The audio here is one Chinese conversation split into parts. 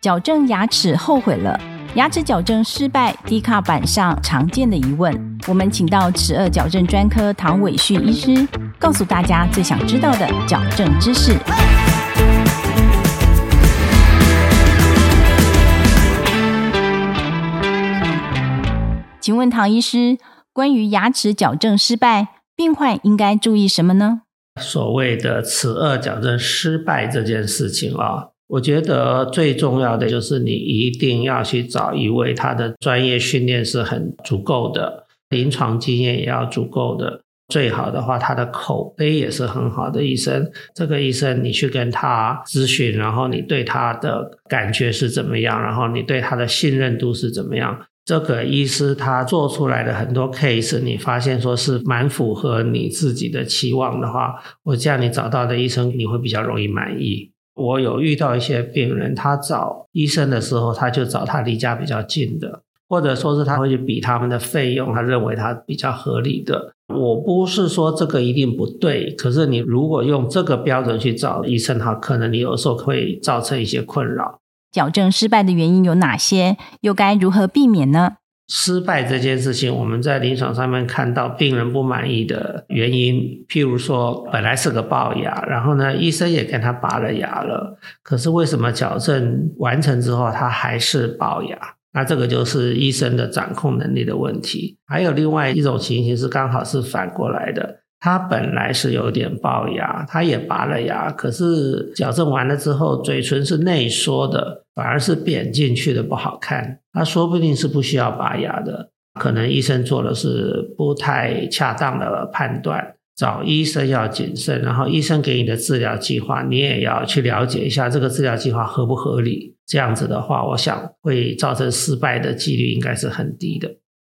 矫正牙齿后悔了，牙齿矫正失败低卡板上常见的疑问，我们请到齿颚矫正专科唐伟旭医师，告诉大家最想知道的矫正知识。请问唐医师，关于牙齿矫正失败，病患应该注意什么呢？所谓的齿颚矫正失败这件事情啊。我觉得最重要的就是你一定要去找一位他的专业训练是很足够的，临床经验也要足够的，最好的话他的口碑也是很好的医生。这个医生你去跟他咨询，然后你对他的感觉是怎么样，然后你对他的信任度是怎么样？这个医师他做出来的很多 case，你发现说是蛮符合你自己的期望的话，我这样你找到的医生你会比较容易满意。我有遇到一些病人，他找医生的时候，他就找他离家比较近的，或者说是他会去比他们的费用，他认为他比较合理的。我不是说这个一定不对，可是你如果用这个标准去找医生，哈，可能你有时候会造成一些困扰。矫正失败的原因有哪些？又该如何避免呢？失败这件事情，我们在临床上面看到病人不满意的原因，譬如说本来是个龅牙，然后呢医生也给他拔了牙了，可是为什么矫正完成之后他还是龅牙？那这个就是医生的掌控能力的问题。还有另外一种情形是刚好是反过来的。他本来是有点龅牙，他也拔了牙，可是矫正完了之后，嘴唇是内缩的，反而是扁进去的，不好看。他说不定是不需要拔牙的，可能医生做的是不太恰当的判断。找医生要谨慎，然后医生给你的治疗计划，你也要去了解一下这个治疗计划合不合理。这样子的话，我想会造成失败的几率应该是很低的。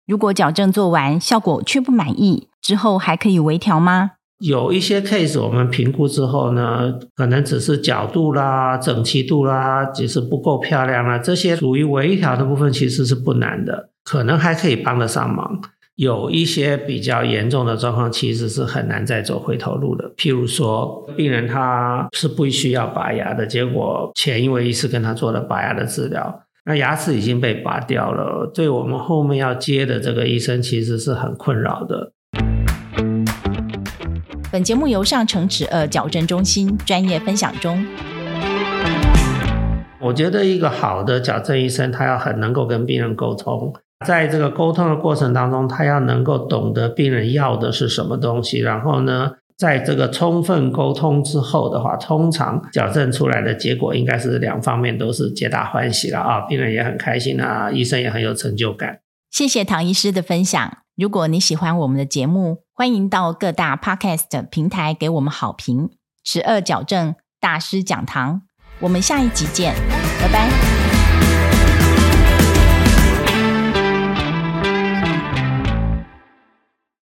如果矫正做完效果却不满意，之后还可以微调吗？有一些 case 我们评估之后呢，可能只是角度啦、整齐度啦，只是不够漂亮啦，这些属于微调的部分其实是不难的，可能还可以帮得上忙。有一些比较严重的状况，其实是很难再走回头路的。譬如说，病人他是不需要拔牙的，结果前一位医师跟他做了拔牙的治疗。那牙齿已经被拔掉了，对我们后面要接的这个医生其实是很困扰的。本节目由上城齿颚矫正中心专业分享中。我觉得一个好的矫正医生，他要很能够跟病人沟通，在这个沟通的过程当中，他要能够懂得病人要的是什么东西，然后呢？在这个充分沟通之后的话，通常矫正出来的结果应该是两方面都是皆大欢喜了啊，病人也很开心啊，医生也很有成就感。谢谢唐医师的分享。如果你喜欢我们的节目，欢迎到各大 podcast 平台给我们好评。十二矫正大师讲堂，我们下一集见，拜拜。